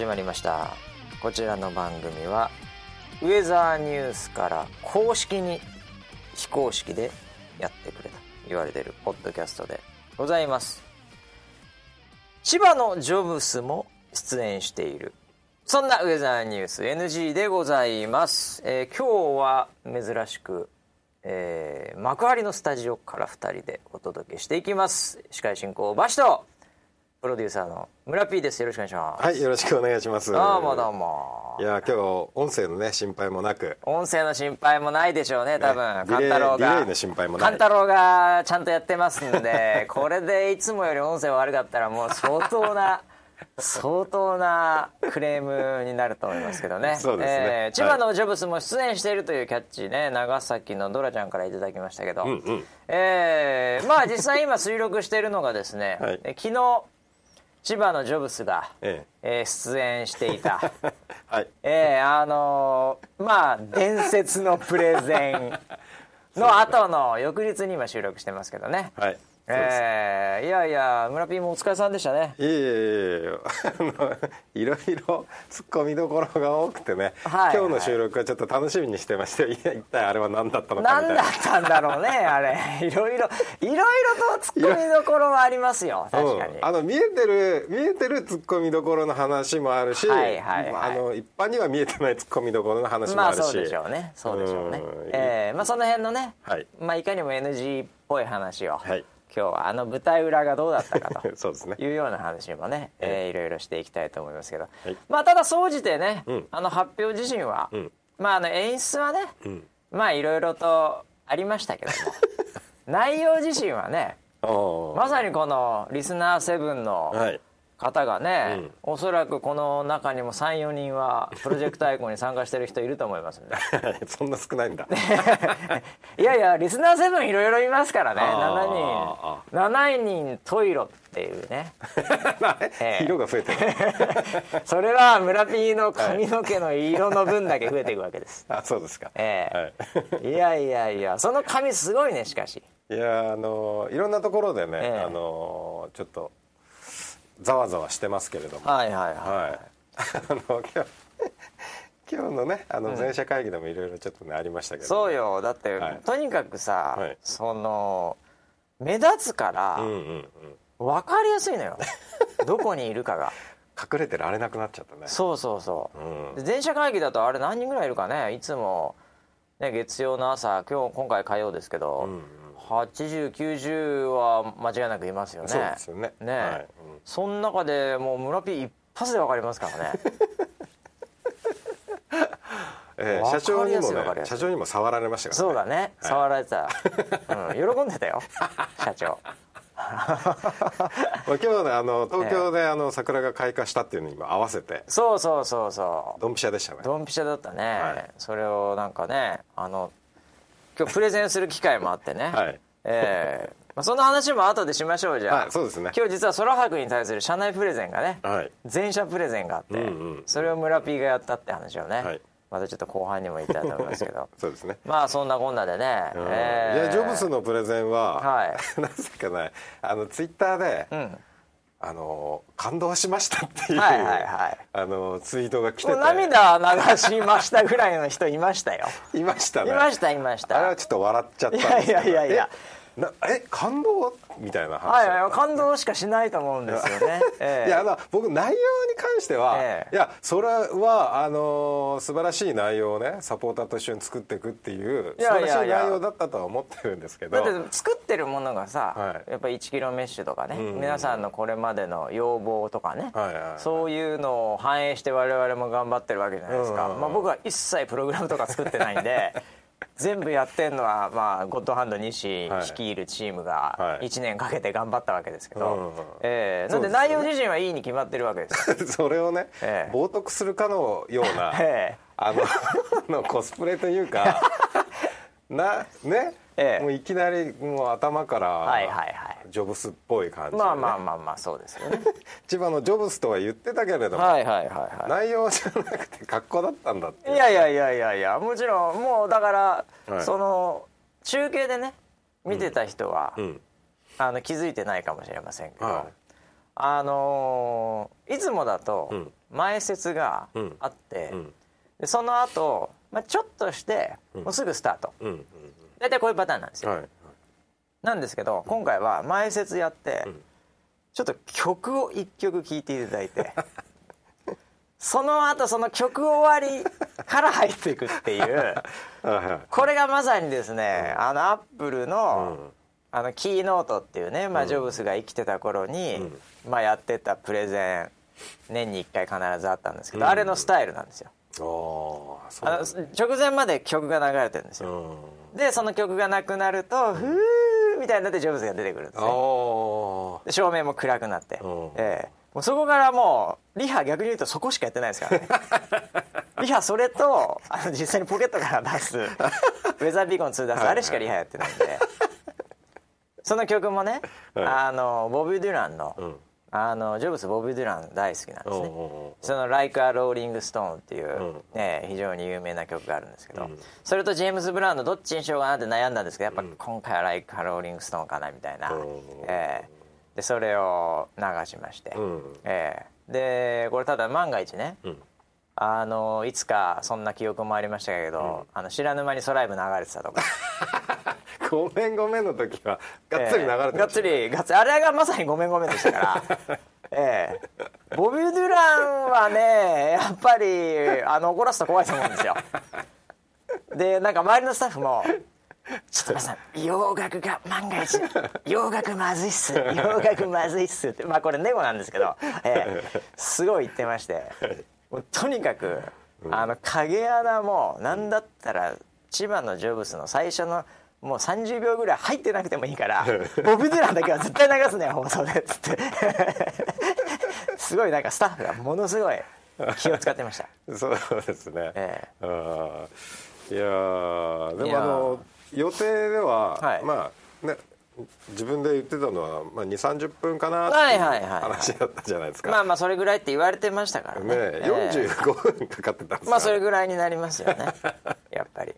始まりました。こちらの番組はウェザーニュースから公式に非公式でやってくれと言われているポッドキャストでございます。千葉のジョブスも出演しているそんなウェザーニュース NG でございます、えー今日は珍しく、えー幕張のスタジオから2人でお届けしていきます。司会進行バシとプロデューサーの村 P です。よろしくお願いします。はい、よろしくお願いします。どうもどうも。いや、今日音声のね心配もなく、音声の心配もないでしょうね多分。ね勘太郎がの心配もない。勘太郎がちゃんとやってますんでこれでいつもより音声悪かったらもう相当な 相当なクレームになると思いますけどね。そうですね。えー千葉のジョブスも出演しているというキャッチね長崎のドラちゃんからいただきましたけど、んうん。えーまあ実際今収録しているのがですね、はい。え昨日千葉のジョブスが、ええ。ー出演していた。え、はい、ええあのーまあ伝説のプレゼンの後の翌日に今収録してますけどね、はい。ええいやいや村ピーもお疲れさんでしたね。いえいえいえあのいろいろ突っ込みどころが多くてね、はい今日の収録はちょっと楽しみにしてまして、いや一体あれは何だったのかみたいな。何だったんだろうねあれ。いろいろいろいろとツッコミどころはありますよ確かに、うん、あの見えてる見えてる突っ込みどころの話もあるし、はいはいはい。あの一般には見えてない突っ込みどころの話もあるし、まあそうでしょうね。そうでしょうね。うん。ええまあその辺のね、はい。まあいかにも NG っぽい話を、はい今日はあの舞台裏がどうだったかと そうですね。いうような話もね、えーいろいろしていきたいと思いますけど、はい。まあただ総じてね、うん。あの発表自身は、ん。まああの演出はね、ん。まあいろいろとありましたけども。内容自身はねまさにこのリスナー7のはい。方がね、おそらくこの中にも34人はプロジェクトアイコンに参加してる人いると思いますんで そんな少ないんだ。いやいやリスナー7いろいろいますからねあ7人7人トイロっていうね ええ色が増えてる。それは村 P の髪の毛の色の分だけ増えていくわけです。あ、そうですか。えはい。えいやいやいやその髪すごいねしかし。いやあのいろんなところでね、ええあのちょっとざわざわしてますけれども、はいはいははい。あの今日 今日のねあの全社会議でもいろいろちょっとねありましたけい。ど、そうよだって、はいとにかくさ、はいその目立つからうんうんうん。分かりやすいのよ どこにいるかが。隠れてられなくなっちゃったね。そうそうそう。うんで全社会議だとあれ何人ぐらいいるかねいつも、ね、月曜の朝今日今回火曜ですけど、んうん8090は間違いなくいますよね。そうですよね。ねはい。うん。その中でもう村 P 一発で分かりますからね。ええわかりやすい社長にもね社長にも触られましたからね。そうだね。触られてた、うん、喜んでたよ。社長。まあ今日ねあの東京であの桜が開花したっていうのにも合わせて。そうそうそうそう。ドンピシャでしたね。ドンピシャだったね、はい。それをなんかねあのプレゼンする機会もあってね、はい。ええ。まあ、その話も後でしましょうじゃあ、はいそうですね。今日実は空白に対する社内プレゼンがね、はい。全社プレゼンがあって、うんうんそれを村 P がやったって話をね、はい。またちょっと後半にも言いたいと思いますけど。そうですね。まあそんなこんなでね、うん。えーいやジョブスのプレゼンは、はい。なぜかねあのツイッターで、んあの感動しましたっていう、はいはいはい。あのツイートが来てて。涙流しましたぐらいの人いましたよ。いましたね。いましたいました。あれはちょっと笑っちゃったんですけど。いやいやいやなえ感動？みたいな話はいはい感動しかしないと思うんですよね、ええ。いや僕内容に関しては、ええ。いやそれはあの素晴らしい内容をねサポーターと一緒に作っていくっていう素晴らしい内容だったとは思ってるんですけど。だって作ってるものがさ、はい。やっぱり1キロメッシュとかね、んうん。皆さんのこれまでの要望とかね、はいはいはい。そういうのを反映して我々も頑張ってるわけじゃないですか、うんうんうん。まあ、僕は一切プログラムとか作ってないんで 全部やってんのは、まあ、ゴッドハンド西はい。率いるチームがはい。1年かけて頑張ったわけですけど、うんうんええ。なんで内容自身はいいに決まってるわけです。よ それをね、ええ。冒涜するかのような、ええ。あの のコスプレというかなね、ええ。もういきなりもう頭から、はいはいはいジョブスっぽい感じでね、まあまあまあまあそうですよね。千葉のジョブスとは言ってたけれども、はいはいはいはい。内容じゃなくて格好だったんだっていやいやいやいやいやもちろんもうだから、はいその中継でね見てた人は、うんあの気づいてないかもしれませんけど、はいあのーいつもだとうん前説があって、うんでその後、まあちょっとしてもうすぐスタート、うんうん大体こういうパターンなんですよ、はいなんですけど今回は前説やって、ん。ちょっと曲を一曲聴いていただいて その後その曲終わりから入っていくっていう これがまさにですね、あのアップルの,、うん。あのキーノートっていうね、まあ、ジョブスが生きてた頃に、まあ、やってたプレゼン年に1回必ずあったんですけど、あれのスタイルなんですよ。あの直前まで曲が流れてるんですうよ、ん。でその曲がなくなると、ふーみたいになってジョブズが出てくるんですあね。あで照明も暗くなって、うん。ええ。もうそこからもうリハ逆に言うとそこしかやってないですからね。リハそれとあの実際にポケットから出す ウェザービーコン2出すあれしかリハやってないんで。その曲もね、はい。あのボビー・デュランの,、うんあのジョブズボビー・デュラン大好きなんですね、うんうんう。んその「Like a Rolling Stone」っていう、うん。ね、非常に有名な曲があるんですけど、うん。それとジェームズ・ブラウンのどっちにしようかなって悩んだんですけどやっぱ今回は「Like a Rolling Stone」かなみたいな、う。んええ。でそれを流しまして、うん。ええ。でこれただ万が一ね、うん。あのいつかそんな記憶もありましたけど、あの知らぬ間にソライブ流れてたとか ごめんごめんの時はがっつり流れてまがっつりがっつりあれがまさにごめんごめんでしたから。ええ。ボビー・デュランはねやっぱりあの怒らすと怖いと思うんですよ。でなんか周りのスタッフも「ちょっと皆さん洋楽が万が一洋楽まずいっす洋楽まずいっす」ってまあこれネゴなんですけど、ええすごい言ってまして。もうとにかくあの影穴もなんだったら千葉のジョブスの最初のもう30秒ぐらい入ってなくてもいいからボビー・デュランだけは絶対流すね放送でっつって。すごいなんかスタッフがものすごい気を使ってました。そうですね、えあー。いやーでもあの予定では、はい。まあね自分で言ってたのは、まあ、2 3 0分かなって話だったじゃないですか、まあまあそれぐらいって言われてましたからね。ねええ45分かかってたんですからまあそれぐらいになりますよね。やっぱり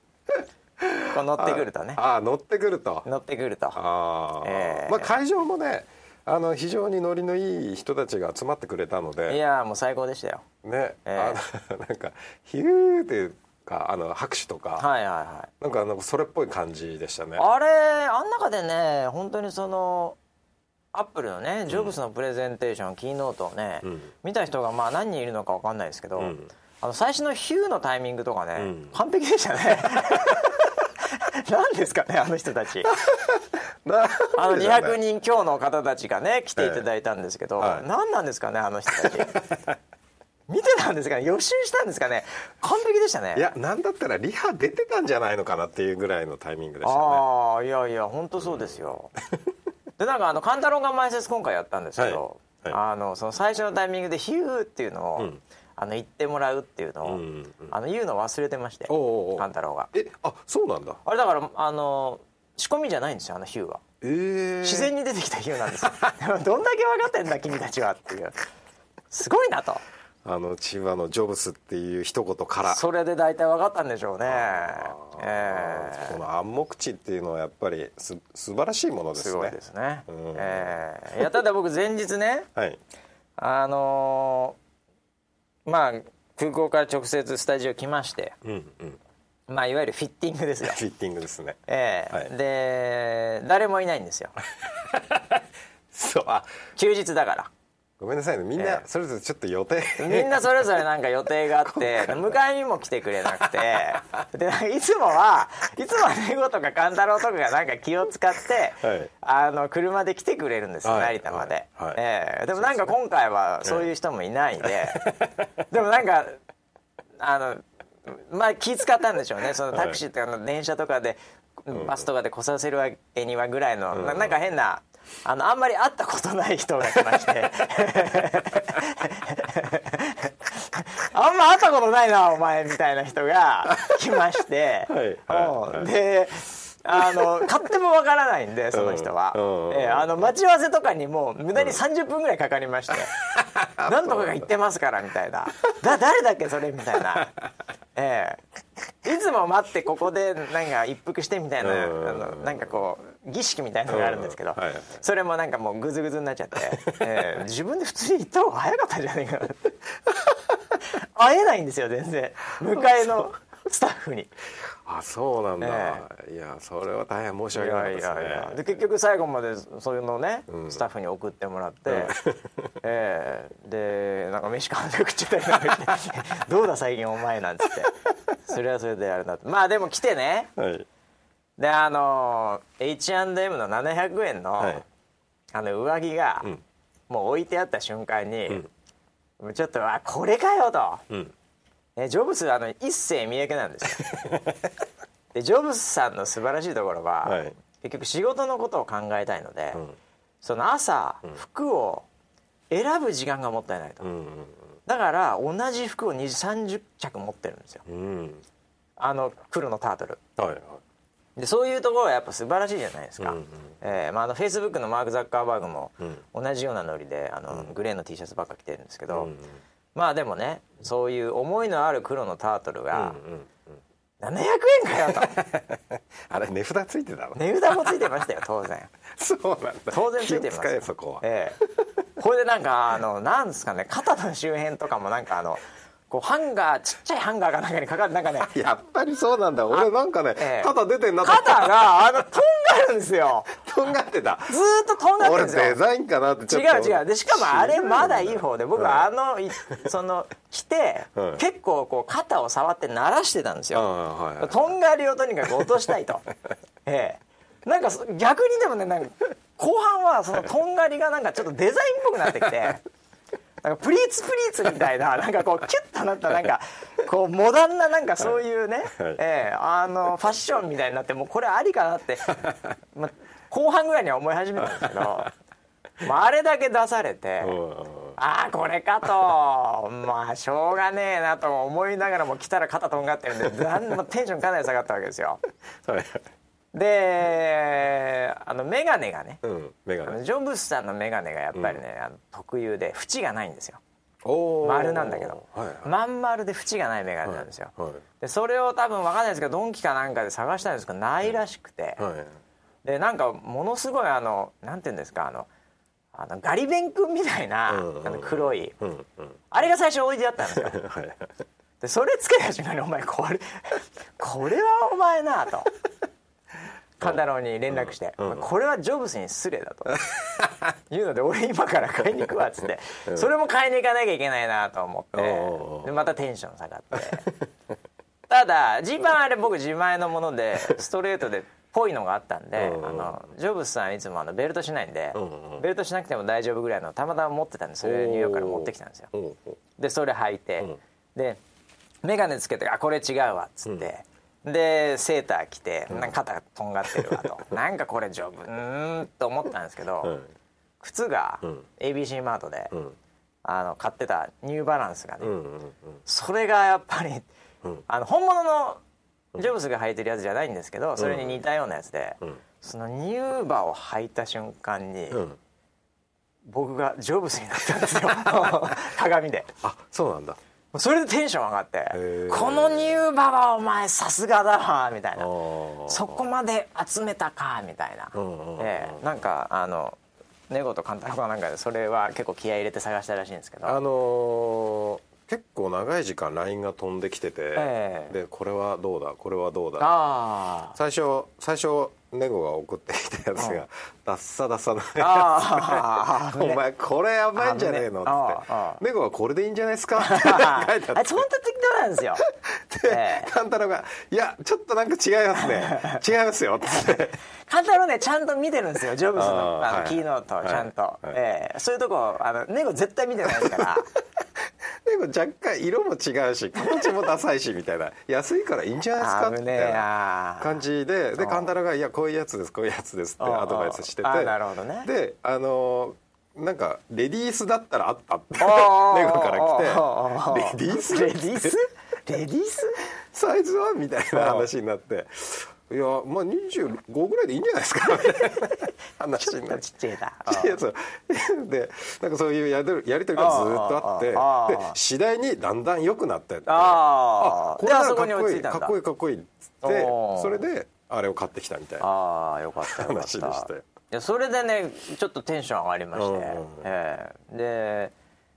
こう乗ってくるとね。ああ乗ってくると。乗ってくると。ああ、ええ。まあ会場もねあの非常にノリのいい人たちが集まってくれたのいでやーもう最高でしたよ。ね、えあの なんかヒューっていうかあの拍手とか、はいはいはい。なんかなんかそれっぽい感じでしたね。あれあん中でね本当にそのアップルのねジョブスのプレゼンテーション、キーノートをね、ん。見た人がまあ何人いるのか分かんないですけど、ん。あの最初のヒューのタイミングとかね、ん。完璧でしたね何ですかねあの人たち。なあのんでだね。200人強の方たちがね来ていただいたんですけど、はい。何なんですかねあの人たち。見てたんですかね予習したんですかね。完璧でしたね。いやなんだったらリハ出てたんじゃないのかなっていうぐらいのタイミングでしたね。ああいやいや本当そうですよ、でなんかあの勘太郎が前説今回やったんですけど、はい。はあのその最初のタイミングで「ヒュー」っていうのを、んあの言ってもらうっていうのを、うんうん。あの言うの忘れてまして勘太郎が。えあそうなんだ。あれだからあの仕込みじゃないんですよあのヒューは。えー、自然に出てきたヒューなんですよ。どんだけ分かってんだ君たちはっていう。すごいなと。あの千葉のジョブスっていう一言から。それで大体分かったんでしょうね。えこの暗黙知っていうのはやっぱりす素晴らしいものですね。えすごいですね、うん。ええいやただ僕前日ねはい。あのーまあ空港から直接スタジオ来まして。うんうん。まあいわゆるフィッティングですよフィッティングですね。ええ。はい。で誰もいないんですよ。そう。あ休日だからごめんなさいね。みんええ。なそれぞれちょっと予定。みんなそれぞれなんか予定があって 迎えにも来てくれなくて。でいつもはいつもはネゴとか勘太郎とかがなんか気を使って、はい。あの車で来てくれるんですよ、はい。成田まで、はい。はいええ。でもなんか今回はそういう人もいないんで、でもなんかあのまあ気使ったんでしょうね。そのタクシーとかの電車とかで、バスとかで来させるわけにはぐらいの、ななんか変なあのあんまり会ったことない人が来まして。あんま会ったことないなお前みたいな人が来まして、はい。はい。うん。であの勝手もわからないんでその人は、うん。うん。ええあの待ち合わせとかにもう無駄に30分ぐらいかかりまして「なんとかが言ってますから」みたいな「だ誰だっけそれ」みたいな「ええ。いつも待ってここでなんか一服してみたいなあうん。のなんかこう儀式みたいなのがあるんですけどうんはいはい。それもなんかもうグズグズになっちゃって、えー自分で普通に行った方が早かったんじゃないか会えないんですよ全然。迎えの スタッフに。あそうなんだ、いやそれは大変申し訳なかったですね。で結局最後までそういうのね、うん。スタッフに送ってもらって、ええ。でなんか飯買って食っちゃったりなんかして「どうだ最近お前」なんつって。それはそれであれだって。まあでも来てね。はい。であの H&M の700円の,、はい。あの上着が、ん。もう置いてあった瞬間に、もうちょっとあこれかよと。うんね、ジョブスあの一世三宅なんですよ。でジョブスさんの素晴らしいところは、はい。結局仕事のことを考えたいので、ん。その朝、服を選ぶ時間がもったいないと、うんだから同じ服を2030着持ってるんですよ。うん。うんあの黒のタートル。はいはい。でそういうところはやっぱ素晴らしいじゃないですか、うんうん。えーまあ、あのフェイスブックのマーク・ザッカーバーグもうん。同じようなノリであの、グレーの T シャツばっか着てるんですけど、うんまあでもねそういう思いのある黒のタートルがうんうん700円かよと。あれ値札ついてたの？値札もついてましたよ当然。そうなんだ。当然ついてます。えそこは。ええ。これでなんかあのなんですかね肩の周辺とかもなんかあのこうハンガーちっちゃいハンガーが中にかかるなんかね やっぱりそうなんだ。俺なんかねええ。肩出てんなと。肩があのとんがるんですよ。とんがってた。ずーっととんがってる俺んですよ。デザインかなってちょっと。違う違う。でしかもあれまだいい方で僕はあのいその着てはい結構こう肩を触って鳴らしてたんですよ。はいはいとんがりをとにかく落としたいと。ええ。なんかそ逆にでもねなんか後半はそのとんがりがなんかちょっとデザインっぽくなってきてなんかプリーツプリーツみたいな なんかこうキュッとなったなんかこうモダンななんかそういうね、ええあのファッションみたいになってもうこれありかなって、まあ、後半ぐらいには思い始めたんですけど、まあ、あれだけ出されて。う。んああこれかとまあしょうがねえなと思いながらも来たら肩とんがってるんでなんもテンションかなり下がったわけですよ。はいはいであの眼鏡がねうんメガあのネジョブスさんの眼鏡がやっぱりね、あの特有で縁がないんですよ。おー。丸なんだけど、はいはい。まん丸で縁がない眼鏡なんですよ、はいでそれを多分分かんないですけどドンキかなんかで探したんですけどないらしくて、はい。でなんかものすごいあのなんていうんですかあのあのガリ勉君みたいな、うんうん。あの黒いうんうん。あれが最初置いてあったんですよ。はい。でそれつけた瞬間に「お前これこれはお前な」と勘太郎に連絡して、うん。うんこれはジョブスに失礼だ」と。いうので俺今から買いに行くわっつって、それも買いに行かなきゃいけないなと思って、でまたテンション下がって。ただジーパンあれ僕自前のものでストレートでぽいのがあったんで、うんうん。あのジョブスさんいつもあのベルトしないんで、うんうんベルトしなくても大丈夫ぐらいのたまたま持ってたんでそれニューヨークから持ってきたんですよ。でそれ履いて、うん。で眼鏡つけて「あこれ違うわ」っつって、でセーター着てなんか肩がとんがってるわと。なんかこれ丈夫。うーんと思ったんですけど、うん。靴がうん。ABC マートで、うん。あの買ってたニューバランスがね、うんうんそれがやっぱり、うん。あの本物のジョブズが履いてるやつじゃないんですけどそれに似たようなやつで、ん。そのニューバを履いた瞬間に、うん。僕がジョブズになったんですよ。鏡で。あそうなんだそれでテンション上がってー「このニューバはお前さすがだわ」みたいな。そこまで集めたかみたいな、ええ。なんかあのネゴとカンタロウかなんかでそれは結構気合い入れて探したらしいんですけど。あのー結構長い時間 LINE が飛んできてて、ええ。でこれはどうだこれはどうだ。あ最初最初ネゴが送ってきたやつがダッサダサなあああ お前これやばいんじゃねえの？っって「ネゴはこれでいいんじゃないですか? 」って書いてああって。いつ本当適当なんですよ。えでえカンタロウが「いやちょっとなんか違いますね。違いますよ」っつって。カンタロウねちゃんと見てるんですよジョブズのあのキーノートちゃんと、そういうとこあのネゴ絶対見てないからでも若干色も違うし形もダサいしみたいな。安いからいいんじゃないですか？みたいなな感じで。でう。んカンタロウが「いやこういうやつですこういうやつです」ってうんアドバイスしてて。あなるほどね。であのーなんかレディースだったらあったっておーネゴから来て「レディース?」レディース？レディース？サイズは？みたいな話になっていやまあ25ぐらいでいいんじゃないですか。話ちょっとちっちゃいな。でなんかそういうやりやり取りがずっとあってで次第にだんだん良くなってって。ああこれならであそこにかっこいいかっこいいかっこいいっつってそれであれを買ってきたみたいな。ああよかった話でしたいやそれでねちょっとテンション上がりまして、うんええ。で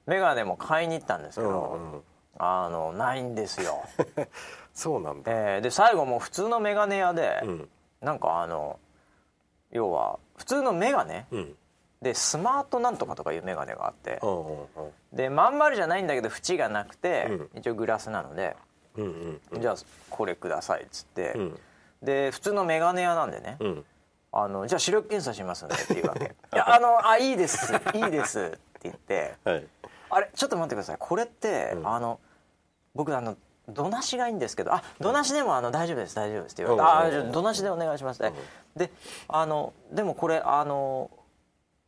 眼鏡も買いに行ったんですけど、うんうん。あのないんですよ、そうなんだ。ええで最後もう普通の眼鏡屋で、うん。なんかあの要は普通の眼鏡うん。でスマートなんとかとかいう眼鏡があってうんうんでまん丸じゃないんだけど縁がなくて、うん。一応グラスなので、うんうんじゃあこれくださいっつって、うん。で普通の眼鏡屋なんでね、うん。あのじゃあ視力検査しますんでっていうわけ。いやあのあいいです。いいですって言ってはい。あれちょっと待ってください。これって、うん。あの僕あのどなしがいいんですけどあどなしでもあの大丈夫です大丈夫ですって言われて、うん。あじゃあどなしでお願いします、であのでもこれあの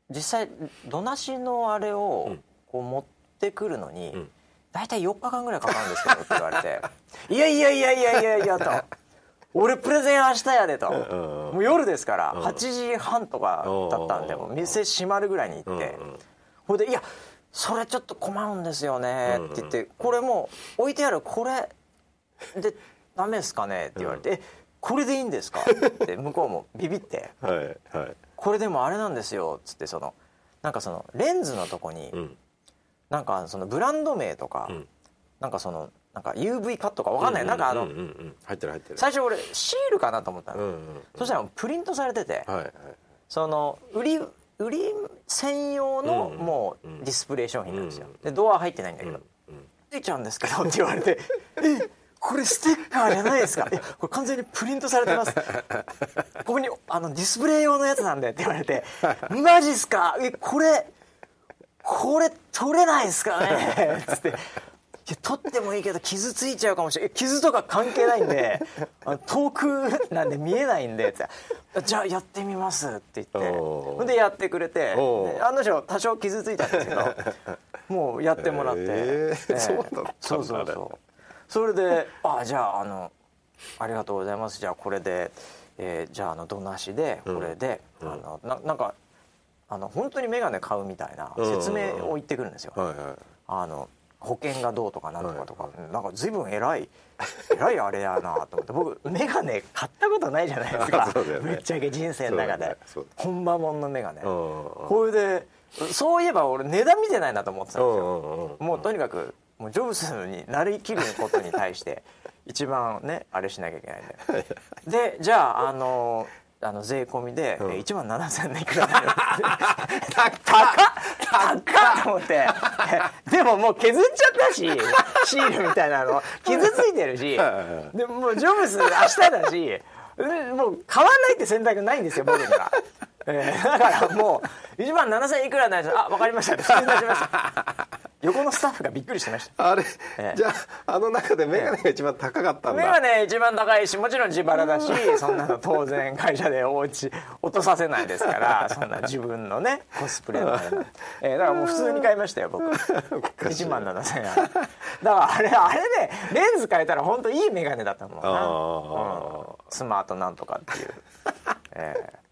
実際どなしのあれをうん。こう持ってくるのに、ん。大体4日間ぐらいかかるんですけどって。言われて「いやいやいやいやいやいや」と「俺プレゼン明日やで」と。うん。もう夜ですから8時半とかだったんでうん。もう店閉まるぐらいに行って。うん。ほいで「いやそれちょっと困るんですよね」って言って「これもう置いてあるこれでダメですかね?」って言われて「えこれでいいんですか?」って向こうもビビって。はいはい「これでもあれなんですよ」っつってそのなんかそのレンズのとこにうん。なんかそのブランド名とかん。なんかそのなんか UV カットかわかんない。なんかあのうんうん。うん入ってる入ってる。最初俺シールかなと思ったの。うんうんそしたらプリントされててはいはい。その売り売り専用のうん。もうディスプレイ商品なんですよ。でドア入ってないんだけど。うん「ついちゃうんですけど」って言われて「えこれステッカーじゃないですか」「いやこれ完全にプリントされてます」「ここにあのディスプレイ用のやつなんで」って言われて「マジっすか？えこれこれ取れないですかね」つって。いや取ってもいいけど傷ついちゃうかもしれない。傷とか関係ないんで遠くなんで見えないんでって。じゃあやってみますって言って。でやってくれて。案の定多少傷ついたんですけど もうやってもらって、えーそうだそうそうそう。それで「あじゃああのありがとうございます。じゃあこれで、えーじゃああのどなしでこれで、あのななんかあの本当に眼鏡買うみたいな説明を言ってくるんですよ。はいはい。あの保険がどうとかなんとかとか、なんか随分偉い。偉いあれやなと思って。僕眼鏡買ったことないじゃないですか。ね。ぶっちゃけ人生の中で、ね。本場もんの眼鏡。うんこれでそういえば俺値段見てないなと思ってたんですよ、もうとにかくもうジョブズになりきることに対して一番ねあれしなきゃいけないんででじゃああのあの税込みでうん。1万7000円いくらだよって。高っ。高っ。と思って。でももう削っちゃったしシールみたいなの。傷ついてるし。でもうジョブズ明日だし。うんもう買わないって選択ないんですよ僕には。えーだからもう1万7000いくらなんですあ分かりましたって普通に出しました。横のスタッフがびっくりしてました。あれええじゃああの中で眼鏡が一番高かったん目だがね一番高いしもちろん自腹だしそんなの当然会社でおうち落とさせないですからそんな自分のねコスプレのえーだからもう普通に買いましたよ僕。1万7000円。だからあれあれねレンズ変えたら本当いい眼鏡だったもんな、あうん。スマートなんとかっていう、えー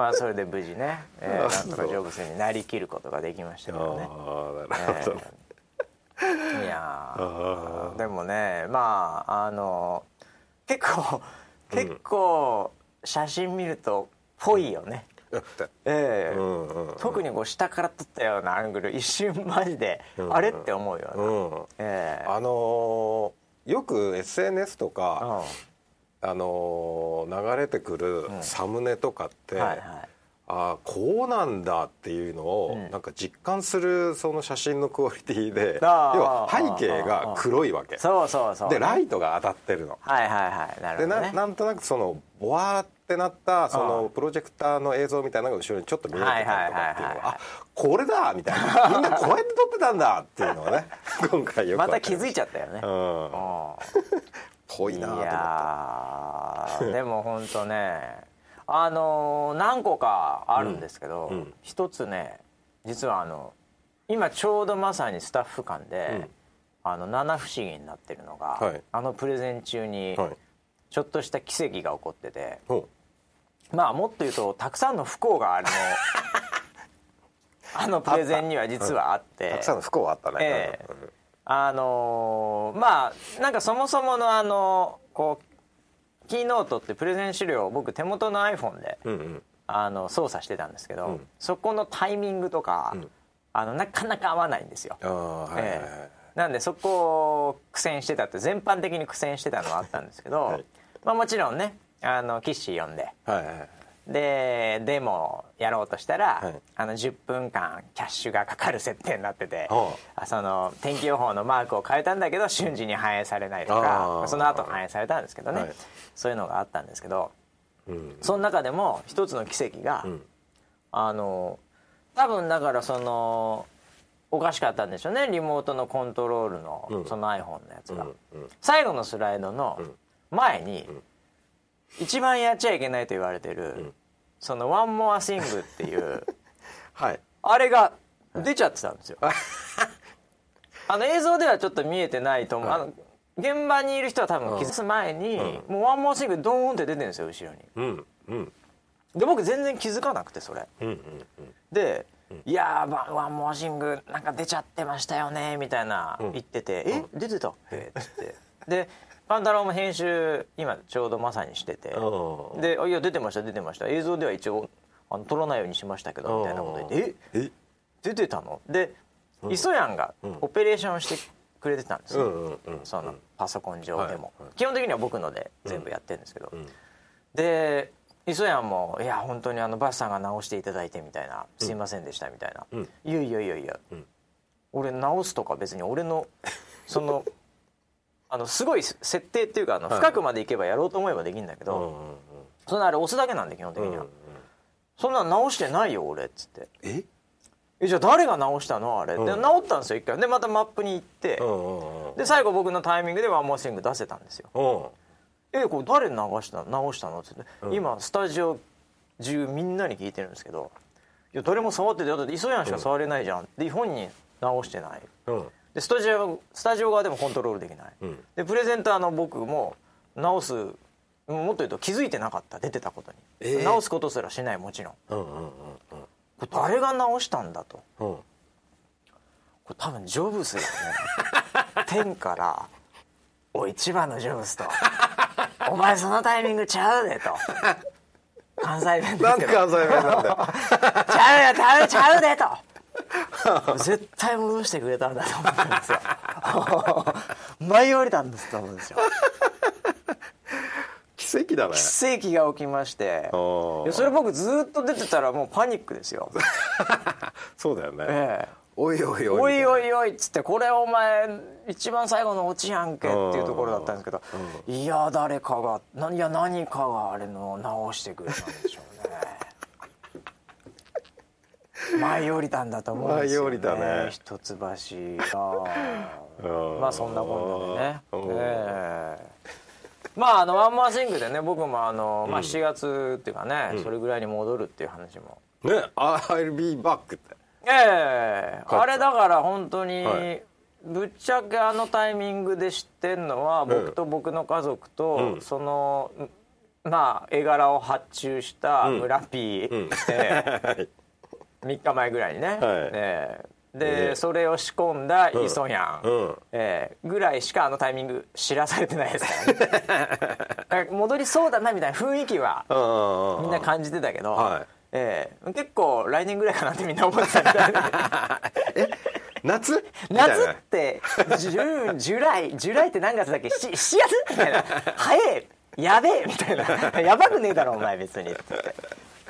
まあそれで無事ね、えーなんとかジョブズになりきることができましたけどね。ああなるほど。いやーでもねまああの結構結構写真見るとぽいよね、ええ特にこう下から撮ったようなアングル一瞬マジで、うん。あれって思うよな、うん。ええあのーよく SNS とかうんあのー流れてくるサムネとかって、はいはい。ああこうなんだっていうのを、うん。なんか実感するその写真のクオリティで要は背景が黒いわけ。そうそうそうでライトが当たってるの。はいはいはい。なるほどね。なんとなくそのボワーってなったそのプロジェクターの映像みたいなのが後ろにちょっと見えてたりとかっていうのはあこれだみたいな。みんなこうやって撮ってたんだっていうのがね 今回よくまた。気づいちゃったよね、うん ぽいなと思っいやーでも本当ねあのー何個かあるんですけど、うんうん。一つね実はあの今ちょうどまさにスタッフ間で、あの七不思議になってるのが、はい。あのプレゼン中に、はい。ちょっとした奇跡が起こっててほまあもっと言うとたくさんの不幸があの あのプレゼンには実はあってうたくさんの不幸はあったね、ええあのーまあなんかそもそものあのこうキーノートってプレゼン資料を僕手元の iPhone で、うんうん。あの操作してたんですけど、うん。そこのタイミングとか、ん。あのなかなか合わないんですよ。ああはいはいはい、ええ。なんでそこを苦戦してたって全般的に苦戦してたのはあったんですけど、はい。まあ、もちろんねあのキッシー呼んではいはいでデモやろうとしたら、はい。あの10分間キャッシュがかかる設定になってて、はあ。その天気予報のマークを変えたんだけど瞬時に反映されないとあかーその後反映されたんですけどね、はい。そういうのがあったんですけどうん。その中でも一つの奇跡が、ん。あの多分だからそのおかしかったんでしょうね。リモートのコントロールの、うん。その iPhone のやつが、うん。うん。最後のスライドの前に、一番やっちゃいけないと言われてる、んその「One More Thing」っていう。はい。あれが出ちゃってたんですよ。あの映像ではちょっと見えてないと思う、はい。あの現場にいる人は多分気づく前に、うもう「One More Thing」ドーンって出てるんですよ後ろに。うん。うん。で僕全然気づかなくてそれ。うんうんで「いやー One One More Thing なんか出ちゃってましたよね」みたいなうん。言ってて「え？出てたっけ?」って。でパンタロンも編集今ちょうどまさにしてて。う。んで「あいや出てました出てました。映像では一応あの撮らないようにしましたけど」みたいなこと言って「え？え？出てたの?」で磯谷がオペレーションしてくれてたんですよ、うんうんうんそのパソコン上でも、はいはい。基本的には僕ので全部やってるんですけど、ん。で磯谷も「いや本当にあのバスさんが直していただいて」みたいな「すいませんでした」みたいな「ん。いやいやいやいや、ん。俺直すとか別に俺のその あのすごい設定っていうかあのはい。深くまでいけばやろうと思えばできるんだけど、うんうんうん。そんなあれ押すだけなんで基本的には、うんそんなの直してないよ俺っつって。え？えじゃあ誰が直したのあれ、でうん。直ったんですよ一回。でまたマップに行って、うんうんうんで最後僕のタイミングでワンモーシング出せたんですよ。うん。えこれ誰流した直したの？って。言って、今スタジオ中みんなに聞いてるんですけどいや誰も触っててだって磯谷しか触れないじゃん、で本人直してない。うんでスタジオスタジオ側でもコントロールできない、うん。でプレゼンターの僕も直すもっと言うと気づいてなかった。出てたことに、えー。直すことすらしないもちろん。うんうんうんこれ誰が直したんだと。うん。うんこれ多分ジョブスがね。天から「おい千葉のジョブスと。お前そのタイミングちゃうで」と。関西弁でなんで関西弁なんだよ。ちゃうよちゃうちゃうでと 絶対戻してくれたんだと思ったんですよ。舞い降りたんですと思うんですよ。奇跡だね。奇跡が起きまして。それ僕ずっと出てたらもうパニックですよ。そうだよね。ええ。おいおいおいおいおいいおいっつってこれお前一番最後のオチやんけっていうところだったんですけどいや誰かがないや何かがあれの直してくれたんでしょうね舞い降りたんだと思うんですよね舞い降りたね。一橋が。まあそんなこんなでね。うん。ええ。まああのワンマンシングでね僕もあの、まあ、7月っていうかね、それぐらいに戻るっていう話も。ね「I'll be back」って。ええ。帰った。あれだから本当に、はい。ぶっちゃけあのタイミングで知ってんのは僕と僕の家族と、うん。そのまあ絵柄を発注したん。村 P、んえはいえ3日前ぐらいにね、ええ。で、ええ。それを仕込んだ磯やん、うん。ええ。ぐらいしかあのタイミング知らされてないです からね戻りそうだなみたいな雰囲気はみんな感じてたけど、はい。ええ。結構来年ぐらいかなってみんな思ってたみたいで 夏？みたいな。夏ってジュジュライジュライって何月だっけ？7, 7月みたいな。早え。やべえみたいな。やばくねえだろお前別にって。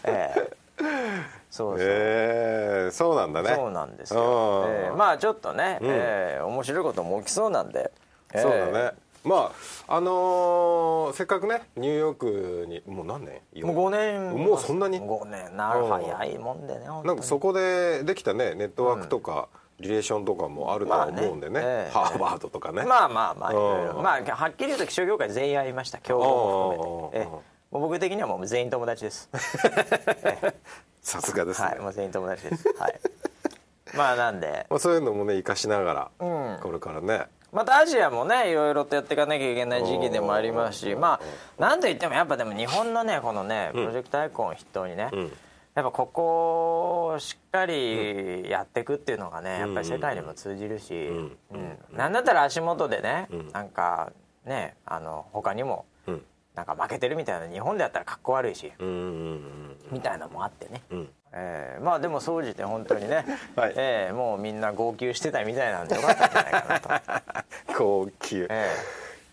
ええそうそう、えー、そうなんだね。そうなんですよ、うん。ええまあちょっとね、ええ面白いことも起きそうなんで、ええそうだね。まああのーせっかくねニューヨークにもう何年？もう5年。もうそんなに？5年。なるうん早いもんでねなんかそこでできたねネットワークとか、リレーションとかもあるとは思うんでね,、まあねええ。ハーバードとかね、まあまあまあいろいろ。うんまあはっきり言うと気象業界全員会いました。競合も含めて。うん。ええ。もう僕的にはもう全員友達です さすがですね、はい。もう全員友達です。はい。まあなんで。まあ、そういうのもね生かしながら、うん。これからね。またアジアもねいろいろとやっていかなきゃいけない時期でもありますしまあなんといってもやっぱでも日本のねこのねプロジェクトアイコンを筆頭にね、ん。やっぱここをしっかりやっていくっていうのがねやっぱり世界にも通じるし、うん。なんだったら足元でね、なんかねあの他にもうんなんか負けてるみたいな日本でやったらかっこ悪いし、みたいなのもあってね、ん。えーまあでも総じて本当にね、はい。えーもうみんな号泣してたみたいなんでよかったんじゃないかなと。高級え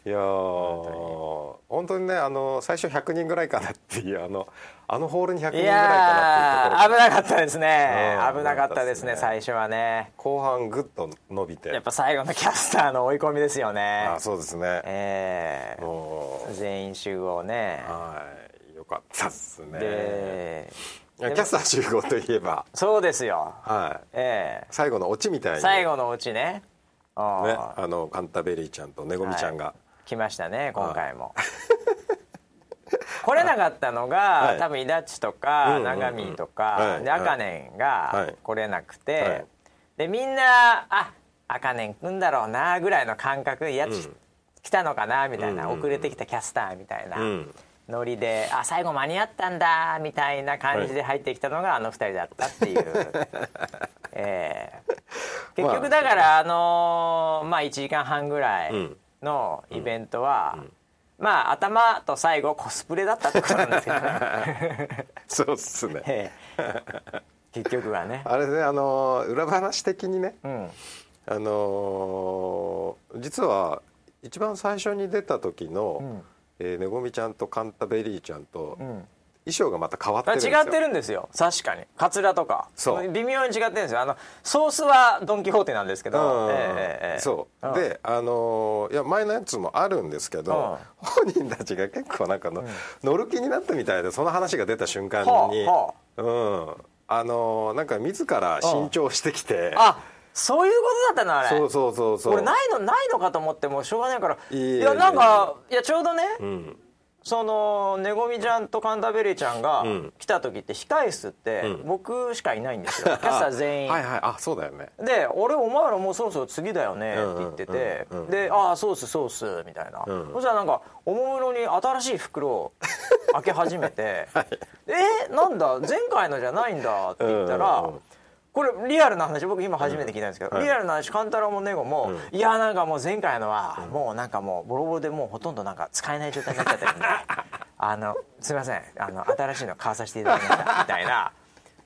いやー。本当に。ねあの最初100人ぐらいかなっていうあのあのホールに100人えいぐらいかやなっていうところー危なかったですね。うん。危なかったですねね。最初はね。後半ぐっと伸びて。やっぱ最後のキャスターの追い込みですよね。あそうですね。えもー全員集合ね。うはい。よかったっすね。でキャスター集合といえば。そうですよ。はい。ええ。最後のオチみたいに。最後のうちね。ねあのカンタベリーちゃんとねごみちゃんが、来ましたね今回も来れなかったのが、はい。多分イダッチとうんかうんうん。長見とはい。かで赤ネンはがい。来れなくて、はい。でみんなあ赤ネン来んだろうなぐらいの感覚やつ、うん。来たのかなみたいな、遅れてきたキャスターみたいな。うん。ノリであ最後間に合ったんだみたいな感じで入ってきたのがあの二人だったっていう、えー結局だからあのーまあ1時間半ぐらいのイベントは、まあ頭と最後コスプレだったってことなんですけどね、そうっすね。ええ。結局はね。あれねあの裏話的にね。うん。あのー実は一番最初に出た時の、ん。えーねごみちゃんとカンタベリーちゃんと、ん衣装がまた変わってあるんですよ。違ってるんですよ。確かに。カツラとか。そう。微妙に違ってるんですよ。あのソースはドン・キホーテなんですけど、うん。ええええそう、ん。であのーいや前のやつもあるんですけど、本人たちが結構なんかの、乗る気になったみたいでその話が出た瞬間に、はうん。あのーなんか自ら新調してきて、あそういうことだったのあれ。そうそうそうそう。俺ないのないのかと思ってもうしょうがないから。いやなんかいやちょうどね、うんそのねごみちゃんとカンタベリーちゃんがん。来た時って控室って僕しかいないんですよ、キャスター全員、はいはい。あそうだよね。で「俺お前らもうそろそろ次だよね」って言っててうん。うん。うんで「ああそうっすそうっす」みたいな、ん。そしたらなんかおもむろに新しい袋を開け始めて「えなんだ？前回のじゃないんだ」って言ったら、うんうんうんこれリアルな話僕今初めて聞いたんですけど、はいリアルな話カンタロウもネゴも、いやなんかもう前回のはもうなんかもうボロボロでもうほとんどなんか使えない状態になっちゃってるんであのすいませんあの新しいの買わさせていただきましたみたいな。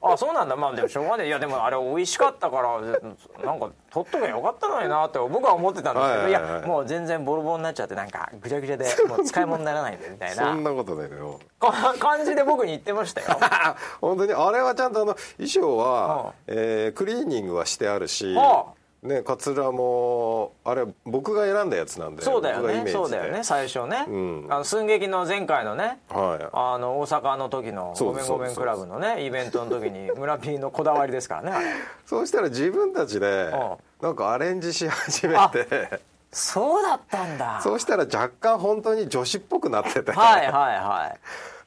あそうなんだ。まあでもしょうがない。いやでもあれ美味しかったからなんか取っとけばよかったのになって僕は思ってたんですけどいはいはいはい。やもう全然ボロボロになっちゃってなんかぐちゃぐちゃで もう使い物にならないんでみたいそなんなことないのよ。か感じで僕に言ってましたよ。本当に。あれはちゃんとあの衣装は、えークリーニングはしてあるし、はねカツラもあれ僕が選んだやつなんでそうだよ僕がイメージで。ねそうだよね最初ね、ん。あの寸劇の前回のねはい。あの大阪の時の「そうですごめんごめんクラブ」のねイベントの時に 村 P のこだわりですからねそうしたら自分たちでうなんかアレンジし始めて。そうだったんだ。そうしたら若干本当に女子っぽくなってて、はいはいは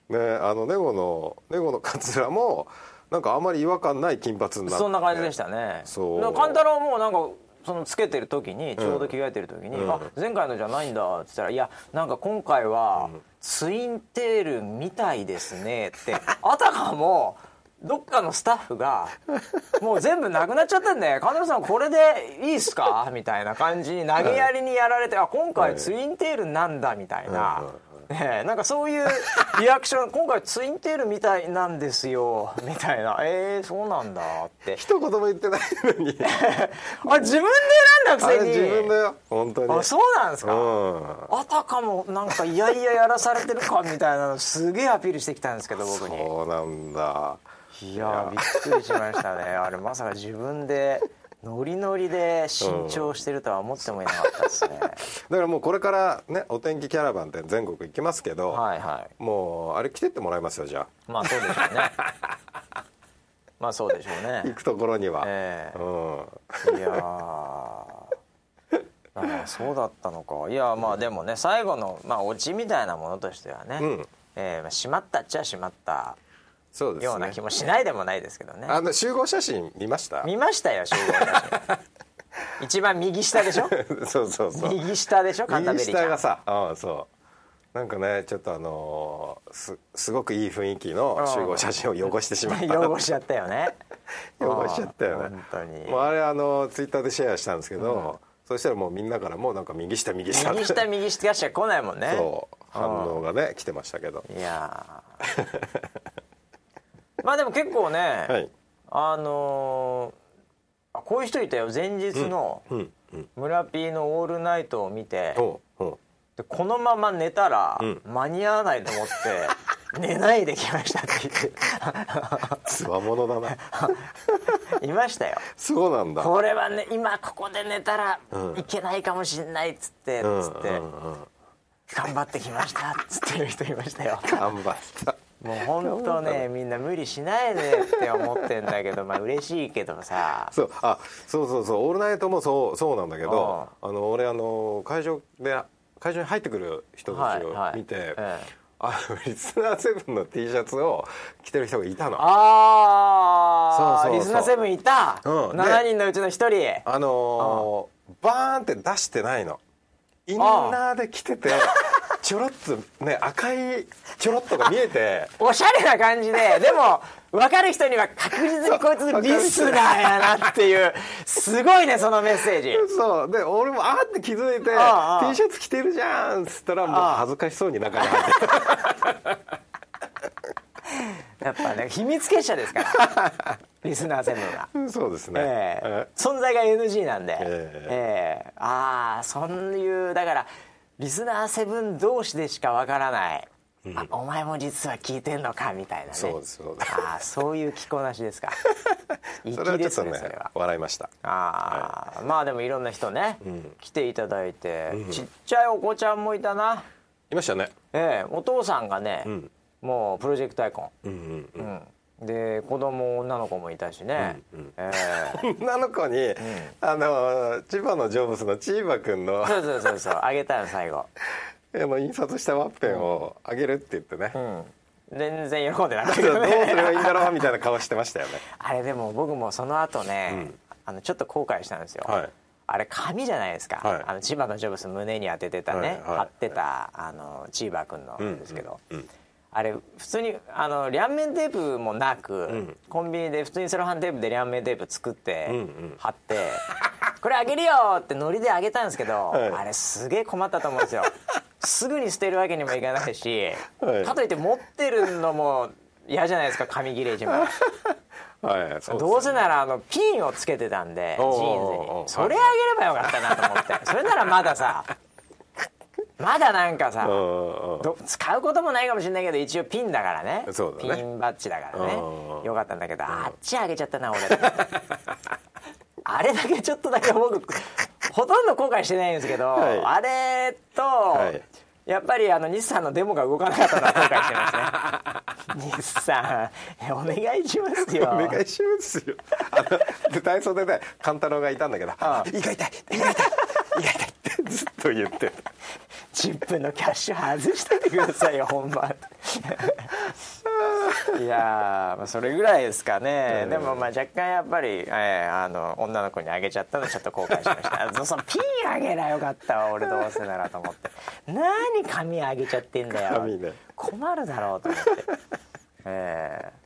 い。ねあのネゴのネゴのカツラもなんかあんまり違和感ない金髪になって。そんな感じでしたね。そう。だから勘太郎もなんかそのつけてる時にちょうど着替えてる時に「あ前回のじゃないんだ」って言ったら「いやなんか今回はツインテールみたいですね」って あたかもどっかのスタッフがもう全部なくなっちゃったんで「神田さんこれでいいっすか?」みたいな感じに投げやりにやられて「あ今回ツインテールなんだ」みたいな。ねえなんかそういうリアクション今回ツインテールみたいなんですよみたいな。えー、そうなんだって。一言も言ってないのに。あ自分で選んだくせに。自分だよ。本当に。あそうなんですか、うん。あたかもなんかいやいややらされてるかみたいなのすげえアピールしてきたんですけど僕に。そうなんだ。いやびっくりしましたね。あれまさか自分でノリノリで新調してるとは思ってもいなかったですね、だからもうこれからねお天気キャラバンって全国行きますけど、はいはい。もうあれ来てってもらいますよじゃまあそうでしょうね。まあそうでしょうね。あ行くところには、ええ。うん。いやー。あそうだったのか。いやまあでもね最後の、まあ、オチみたいなものとしてはね、うん。えーまあ、しまったっちゃしまったそうですね。ような気もしないでもないですけどね。あの集合写真見ました？見ましたよ集合写真。一番右下でしょ？そうそうそう。右下でしょ？カンタベリーちゃん。右下がさうんそう。なんかねちょっとあのーすすごくいい雰囲気の集合写真を汚してしまった。汚しちゃったよね。汚しちゃったよね。本当に。もうあれあのツイッターでシェアしたんですけど、そしたらもうみんなからもうなんか右下右下。右下右下しか来ないもんね。そう。反応がね来てましたけど。いやーまあでも結構ね、はい。あのーあこういう人いたよ。前日のうんうん村 P の「オールナイト」を見ておうおう。でこのまま寝たらん。間に合わないと思って 寝ないで来ましたって言ってつわものだな。いましたよ。そうなんだ。これはね今ここで寝たらうん。いけないかもしれないっつってうんつって。うんうん頑張ってきましたっつってる人いましたよ。頑張ったもう本当ねみんな無理しないでって思ってんだけどまあ嬉しいけどさ。そうあそうそうそう「オールナイト」もそうそうなんだけどあの俺あの会場で会場に入ってくる人たちをはいはい。見て、ええ。あのリスナーセブンの T シャツを着てる人がいたの。ああそうそうそう。リスナーセブンいた、うん。で7人のうちの1人。あのーバーンって出してないの。インナーで着ててちょろっとね赤いちょろっとが見えて。おしゃれな感じで。でも分かる人には確実にこいつリスナーやなっていう。すごいねそのメッセージ。そう。で俺もあーって気づいてああ T シャツ着てるじゃんっつったらもう恥ずかしそうに中に入ってやっぱね秘密結社ですから。リスナーセブンが。るそうですね、ええ。え存在が NG なんで、え。ええ。ああそういうだからリスナーセブン同士でしかわからない、あお前も実は聞いてんのかみたいなね。そうですそうです。ああそういう着こなしですか。粋 でそれはちょっとねすねそれは。笑いました。ああ、まあでもいろんな人ね、ん。来ていただいて、ちっちゃいお子ちゃんもいたな。いましたね。ええお父さんがね、ん。もうプロジェクトアイコうんうんうん。ン、うん、で子供女の子もいたしね、ええ。女の子に、あの千葉のジョブズのチーバくんのそうそうそうそう。あげたの最後。あの印刷したワッペンをあげるって言ってね、うん。全然喜んでなかったけどうすればいいんだろうみたいな顔してましたよね。あれでも僕もその後ね、あのちょっと後悔したんですよ、はい。あれ紙じゃないですか、はい。あの千葉のジョブス胸に当ててたね、貼ってたあのチーバー君のですけど、うんうんあれ普通にあの両面テープもなく、ん。コンビニで普通にセロハンテープで両面テープ作って、んうん。貼って「これあげるよ!」ってノリであげたんですけど、はい。あれすげえ困ったと思うんですよ。すぐに捨てるわけにもいかないし、はい。かといって持ってるのも嫌じゃないですか紙切れ一枚。はいね。どうせならあのピンをつけてたんでジーンズに。それあげればよかったなと思って。それならまださまだなんかさ使うこともないかもしれないけど一応ピンだからね。そうだね。ピンバッジだからね。うんよかったんだけどあっちあげちゃったな俺。あれだけちょっとだけ僕ほとんど後悔してないんですけど、はい。あれと、はい。やっぱりあの日産のデモが動かなかったのは後悔してますね。日産お願いしますよ。お願いしますよ。あので体操でね勘太郎がいたんだけどあ「胃が痛い胃が痛い胃が痛い」ってずっと言ってた。10分のキャッシュ外しといてくださいよ本番 いやそれぐらいですかね、でもまあ若干やっぱり、えーあの女の子にあげちゃったのちょっと後悔しました。そのピンあげりゃよかったわ俺どうせならと思って。何紙あげちゃってんだよ。紙ね。困るだろうと思って。ええ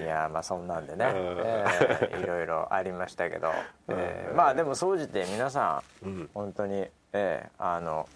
いやーまあそんなんでね、ええいろいろありましたけど、ええまあでも総じて皆さん、うん。本当に、ええあの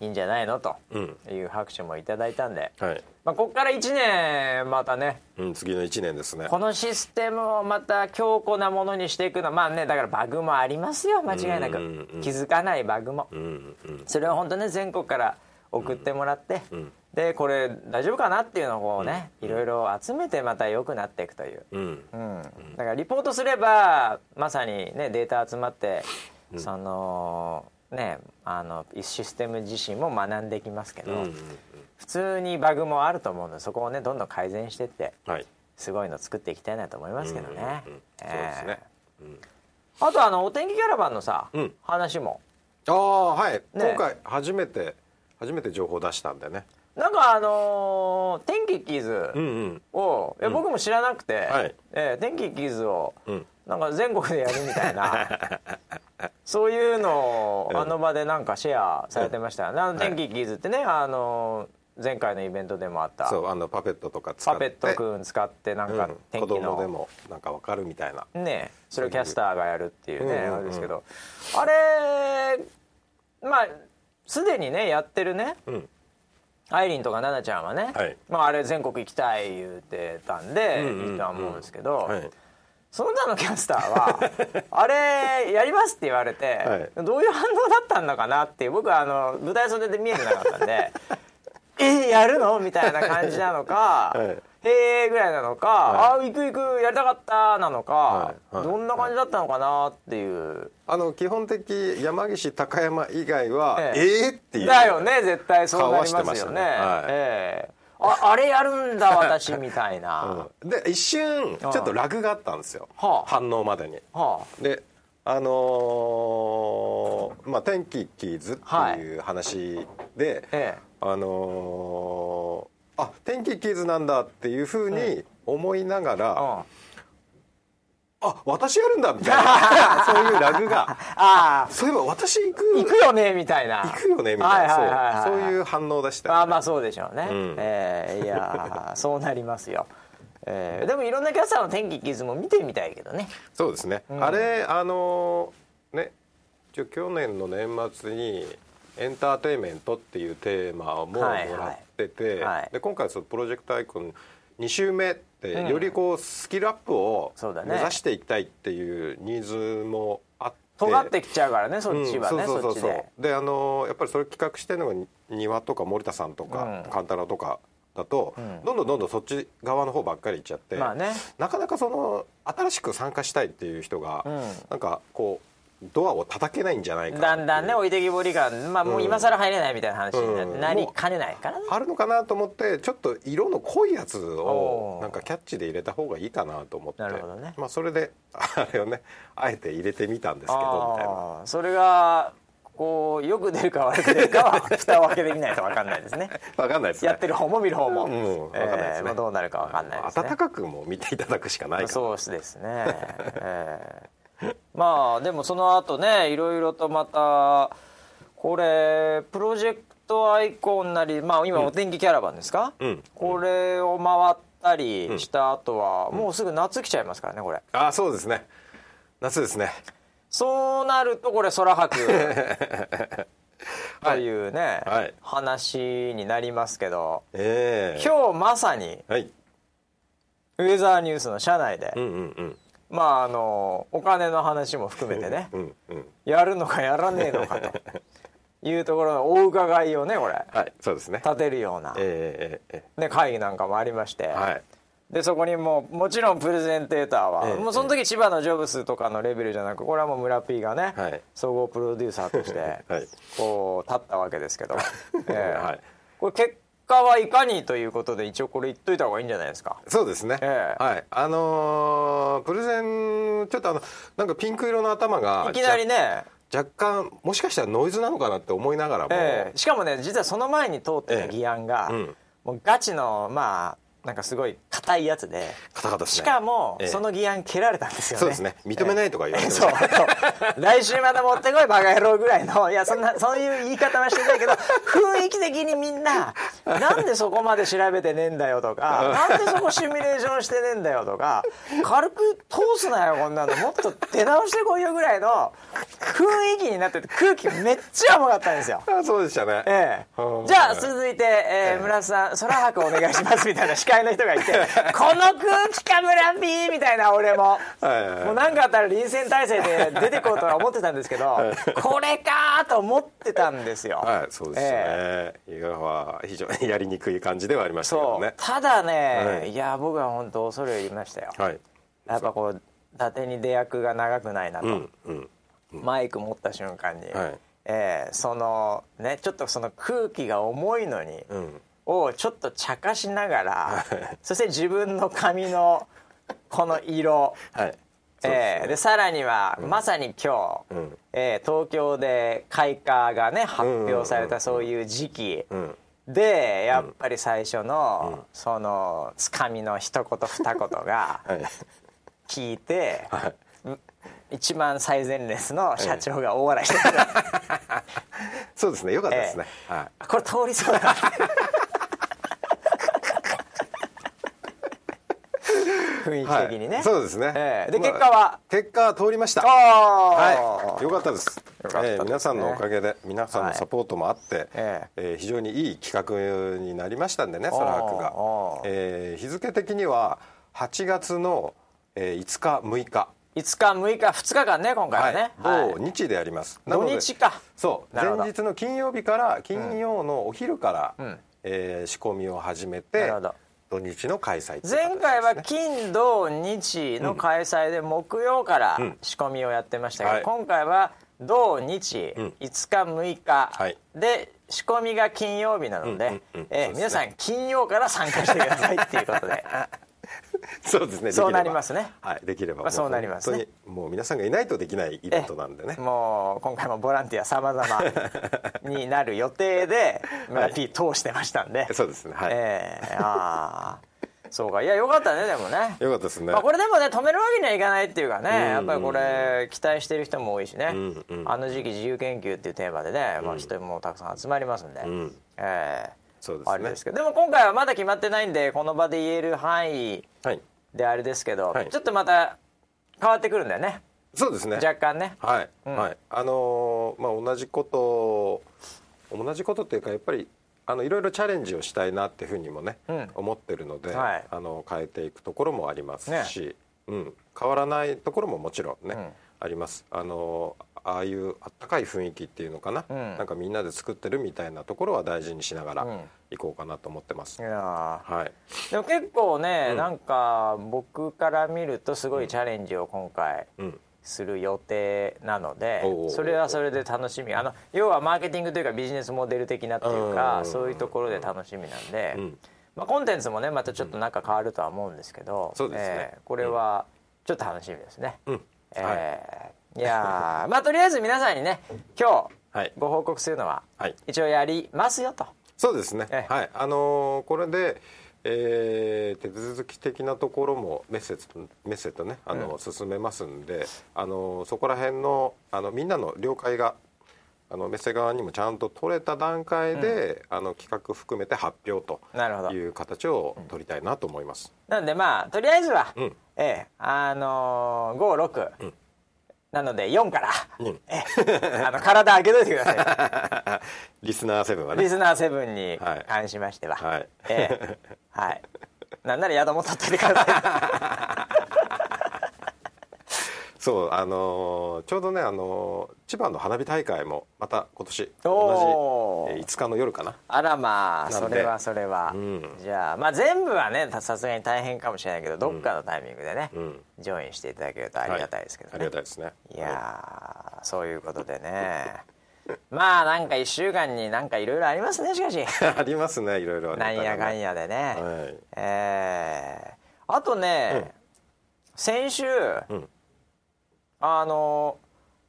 いいんじゃないの？とうん。いう拍手もいただいたんで、はい、まあ、ここから1年またねうん、次の1年ですね。このシステムをまた強固なものにしていくの。はまあねだからバグもありますよ。間違いなく、うんうんうん。気づかないバグも、うんうん。それを本当ね全国から送ってもらって、んでこれ大丈夫かなっていうのをこうね、いろいろ集めてまた良くなっていくという、うん。うん。だからリポートすればまさにねデータ集まって、そのねあのシステム自身も学んできますけど、うんうん普通にバグもあると思うの。でそこをねどんどん改善していってはい。すごいの作っていきたいなと思いますけどね、うんうんうん。えそうですね。えあとあのお天気キャラバンのさ、うん。話も。ああはい、ね今回初めて初めて情報出したんでねなんかあのー天気キーズうんうん。を、いや僕も知らなくて、はい。えー天気キーズを、うん。なんか全国でやるみたいな そういうのをあの場でなんかシェアされてましたよね、あの天気キーズってねあの前回のイベントでもあった。そうあのパペットとか使って。パペットくん使ってなんかうん。子天気の、供でもなんかわかるみたいな。ねそれをキャスターがやるっていうね、うんうんうん。あれですけど。あれまあすでにねやってるねうんアイリンとか奈々ちゃんはね、はい。まあ、あれ全国行きたい言うてたんで、うんうんうん。いいとは思うんですけど、はい。その他のキャスターは あれやりますって言われて、はどういう反応だったんだかなっていう僕はあの舞台袖で見えてなかったんで えやるの？みたいな感じなのか、はいへえぐらいなのか、はあ行く行くやりたかったなのか、はい。はい。どんな感じだったのかなっていう、あの基本的山岸高山以外はええ。ええっていう。だよね絶対そうなりますよね。ね。はい。ええ。ああれやるんだ私みたいな、うん。で一瞬ちょっとラグがあったんですよ。はあ。反応までに。はであのーまあ天気キーズっていう話で、あえ。あのーあ天気キーズなんだっていうふうに思いながら、えうんあ私やるんだみたいな そういうラグが。ああ。そういえば私行く。行くよねみたいな。行くよねみたいな、そう。いう反応でしたよねあまあそうでしょうね、うん。えーいやー そうなりますよ、えーでもいろんなキャスターの天気キズも見てみたいけどね。そうですね、ん。あれあのーね去年の年末にエンターテインメントっていうテーマももらはい。はいってて、はい。で今回そのプロジェクトアイコン2週目ってうん。よりこうスキルアップを目指していきたいっていうニーズもあって。尖ってきちゃうからねそっちはね、うん。そうそうそうそう。で。であのーやっぱりそれ企画してるのが庭とか森田さんとか、うん。カンタラとかだと、んどんどんどんどんそっち側の方ばっかり行っちゃって、まあねなかなかその新しく参加したいっていう人が、うん。なんかこうドアを叩けないんじゃないかだんだんね置いてきぼり感。まあもう今更入れないみたいな話になうん。なりかねないからね、あるのかなと思ってちょっと色の濃いやつをなんかキャッチで入れた方がいいかなと思って。なるほどね。まあ、それであれをねあえて入れてみたんですけどみたいな。それがこうよく出るか悪く出るかは 蓋を開けてみないと分かんないですね。わかんないですね。やってる方も見る方も、うんわかんないですね。えーまあどうなるか分かんないですね。暖かくも見ていただくしかないかな。そうですね、えー まあでもその後ねいろいろとまたこれプロジェクトアイコンなりまあ今お天気キャラバンですか、うん。これを回ったりした後は、もうすぐ夏来ちゃいますからねこれ。あそうですね。夏ですね。そうなるとこれ空白。というね、はい。話になりますけど。ええ。今日まさにはい。ウェザーニュースの社内で、うんうんうんまああのお金の話も含めてね、うんうんやるのかやらねえのかと。いうところのお伺いをねこれ。はいそうですね。立てるような、ええええね、会議なんかもありまして、ええはい。でそこにもうもちろんプレゼンテーターは、ええもうその時千葉のジョブスとかのレベルじゃなくこれはもう村 P がね、はい。総合プロデューサーとして はい。こう立ったわけですけど、ええ。はい。これ結果はいかにということで一応これ言っといた方がいいんじゃないですか。そうですね、ええ。はい。あのープレゼンちょっとあのなんかピンク色の頭がいきなりね、若干もしかしたらノイズなのかなって思いながらも、ええ。しかもね実はその前に通ってた議案が、ええうん。もうガチのまあなんかすごい硬いやつで。ですね。しかも、ええ。その議案蹴られたんですよね。そうですね。認めないとか言われてまそう。来週また持ってこいバカ野郎ぐらいの。いやそんなそういう言い方はしてないけど 雰囲気的にみんななんでそこまで調べてねえんだよとかなんでそこシミュレーションしてねえんだよとか軽く通すなよこんなの。もっと出直してこいよぐらいの雰囲気になってて空気めっちゃ重かったんですよ。あそうでしたね、ええ。うん。じゃあ続いて、えー村瀬さん空白お願いしますみたいな司会の人がいて この空気か村 P みたいな俺も。もう何かあったら臨戦態勢で出てこうとは思ってたんですけどこれかと思ってたんですよ。はいそうですね、えいやは非常にやりにくい感じではありましたけどね。ただね、はい。い、や僕は本当恐れ入りましたよ。はい。やっぱこう伊達に出役が長くないなと、うんうんマイク持った瞬間に、はい。えーそのねちょっとその空気が重いのに。うんをちょっと茶化しながらそして自分の髪のこの色、はい。えーでさらには、まさに今日、うん。えー東京で開花がね発表されたそういう時期、うん。でやっぱり最初の、そのつかみの一言二言が はい。聞いて、はい。一番最前列の社長が大笑いしてる、そうですね。よかったですね、はい。これ通りそうだ雰囲気的にね、はい。そうですね、ええ。でまあ結果は？結果は通りました。はい、よかったです。よかったですね。えー皆さんのおかげで、皆さんのサポートもあって、ええ。ー非常にいい企画になりましたんでね、あーソラハクが。えー日付的には8月の、えー5日、6日、5日6日2日間ね今回はね、はい。土日でやります。土日か。そう、前日の金曜日から金曜のお昼から、ん。えー仕込みを始めなてるほど、土日の開催ね。前回は金土日の開催で木曜からん。仕込みをやってましたけど、はい。今回は土日うん。5日6日はい。で仕込みが金曜日なので皆さん金曜から参加してくださいっていうことで そうですね。そうなりますね。はい、できれば。まあそうなりますね。もう皆さんがいないとできないイベントなんでね。もう今回もボランティア様々になる予定で村 P 通してましたんで、そうですね。はい。えーああそうか。いやよかったねでもね。よかったですね。まあ、これでもね止めるわけにはいかないっていうかね、うん。やっぱりこれ期待してる人も多いしね、うんうん。あの時期自由研究っていうテーマでね、まあ、人もたくさん集まりますんで、ん。ええそうですね。あれですけど。でも今回はまだ決まってないんでこの場で言える範囲はい。であれですけど、はい。ちょっとまた変わってくるんだよね。そうですね。若干ね。はい、うん。はい。あのーまあ同じこと同じことっていうかやっぱりあのいろいろチャレンジをしたいなっていうふうにもね、うん。思ってるので、はい。あの変えていくところもありますね。し、うん、変わらないところももちろんね、うん。あります。あのああいうあったかい雰囲気っていうのかな、うん。なんかみんなで作ってるみたいなところは大事にしながらうん。行こうかなと思ってます。いやー。はい。でも結構ね、うん。なんか僕から見るとすごいチャレンジを今回うん。する予定なのでそれはそれで楽しみ。あの要はマーケティングというかビジネスモデル的なっていうかうん。そういうところで楽しみなんで、うん。まあ、コンテンツもねまたちょっと中変わるとは思うんですけど、そうですね。えーこれはちょっと楽しみですね。うん。えーはい。い、やーまあとりあえず皆さんにね今日はいご報告するのははい。一応やりますよと。そうですね。ええはい。あのーこれで、えー手続き的なところもメッセージとメッセとね、あの、進めますんで、あのーそこら辺のあのみんなの了解が。あのメッセ側にもちゃんと取れた段階で、あの企画含めて発表という形を取りたいなと思います。なんでまあとりあえずは、うんええあのー、56、んなので4から、うん。ええ。あの体上げといてください。リスナーセブンはね。リスナー7にはい。関しましては、はい。ええ。はい。なんなら宿も取っておいてくださ そうあのーちょうどねあのー千葉の花火大会もまた今年同じえー5日の夜かな。いあらまあそれはそれは、うん。じゃあまあ全部はねさすがに大変かもしれないけどどっかのタイミングでね、うん。ジョインしていただけるとありがたいですけどね、ありがたいですね。いやーそういうことでね。まあなんか1週間になんかいろいろありますねしかし。ありますねいろいろなんやかんややでね、はい。えーあとね、先週、んあの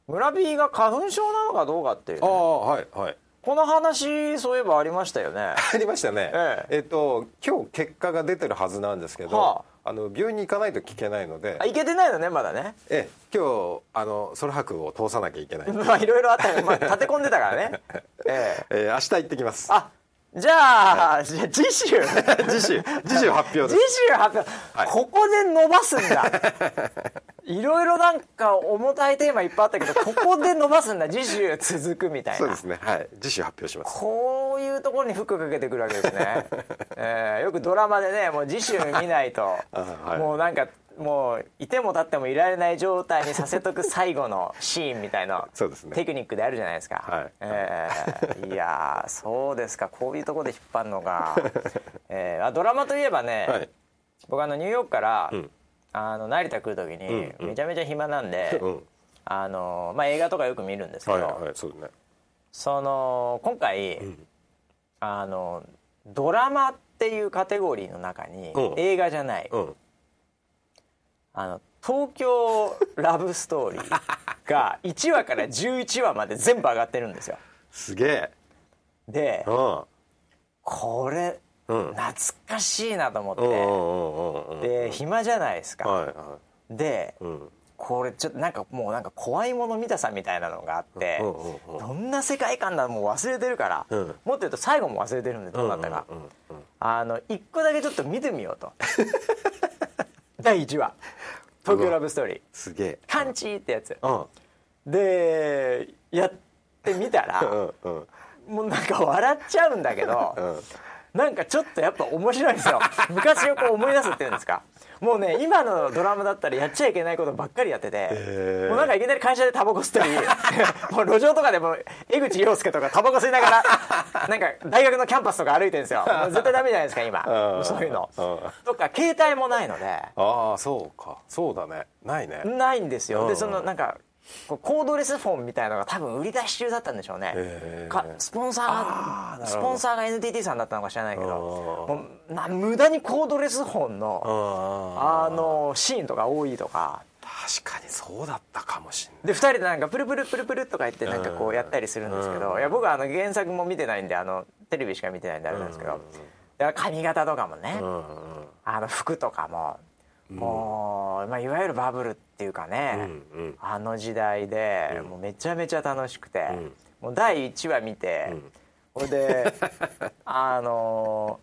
村 B が花粉症なのかどうかっていうあね、あはいはい。この話そういえばありましたよね。ありましたね。ええ。っと今日結果が出てるはずなんですけど、はあ。の病院に行かないと聞けないので。あいけてないのねまだね。え今日あのソロ博を通さなきゃいけない、まあいろいろあったよ、まあ、立て込んでたからね。ええ。えー明日行ってきます。あじゃあ、じゃあ次週。次週次週発表次です。週発表、はい。ここで伸ばすんだ。いろいろなんか重たいテーマいっぱいあったけどここで伸ばすんだ。次週続くみたいな。そうですね。はい。次週発表します。こういうところにフックかけてくるわけですね、えーよくドラマでねもう次週見ないと、あはい。もうなんかもういても立ってもいられない状態にさせとく最後のシーンみたいな そうですね。テクニックであるじゃないですか、はい。えーいやーそうですか。こういうところで引っ張るのが、えーあドラマといえばね、はい。僕あのニューヨークから、ん。あの成田来る時にうんうん。めちゃめちゃ暇なんで、うん。あのまあ、映画とかよく見るんですけど、はいはいそうね。その今回、あのドラマっていうカテゴリーの中に、うん。映画じゃない、うんあの東京ラブストーリーが1話から11話まで全部上がってるんですよ。すげえ。でうん。これうん。懐かしいなと思って、で暇じゃないですか、はいはい。でうん。これちょっとなんかもうなんか怖いもの見たさみたいなのがあって、どんな世界観だもう忘れてるから、うん。もっと言うと最後も忘れてるんでどうなったか、あの一個だけちょっと見てみようと 第1話「東京ラブストーリーすげえ」カンチーってやつ。うん。でやってみたら、うんうん。もうなんか笑っちゃうんだけど、うんなんかちょっとやっぱ面白いんですよ。昔をこう思い出すっていうんですか。もうね今のドラマだったらやっちゃいけないことばっかりやってて、へー。もうなんかいきなり会社でタバコ吸ったり もう路上とかでも江口洋介とかタバコ吸いながらなんか大学のキャンパスとか歩いてるんですよ。絶対ダメじゃないですか今。うん。そういうの。うん。とか携帯もないので。ああそうか。そうだね。ないね。ないんですよ。うんでそのなんかコードレスフォンみたいなのが多分売り出し中だったんでしょうね。へー。かスポンサーがスポンサーが NTT さんだったのか知らないけどうんもうな無駄にコードレスフォンのああのシーンとか多いとか。確かにそうだったかもしんない。で2人でなんかプルプルプルプルとか言ってなんかこうやったりするんですけどいや僕はあの原作も見てないんであのテレビしか見てないんであれなんですけど髪型とかもね。あの服とかももうまあいわゆるバブルっていうかねうんうん。あの時代でもうめちゃめちゃ楽しくてん。もう第1話見てほいで あの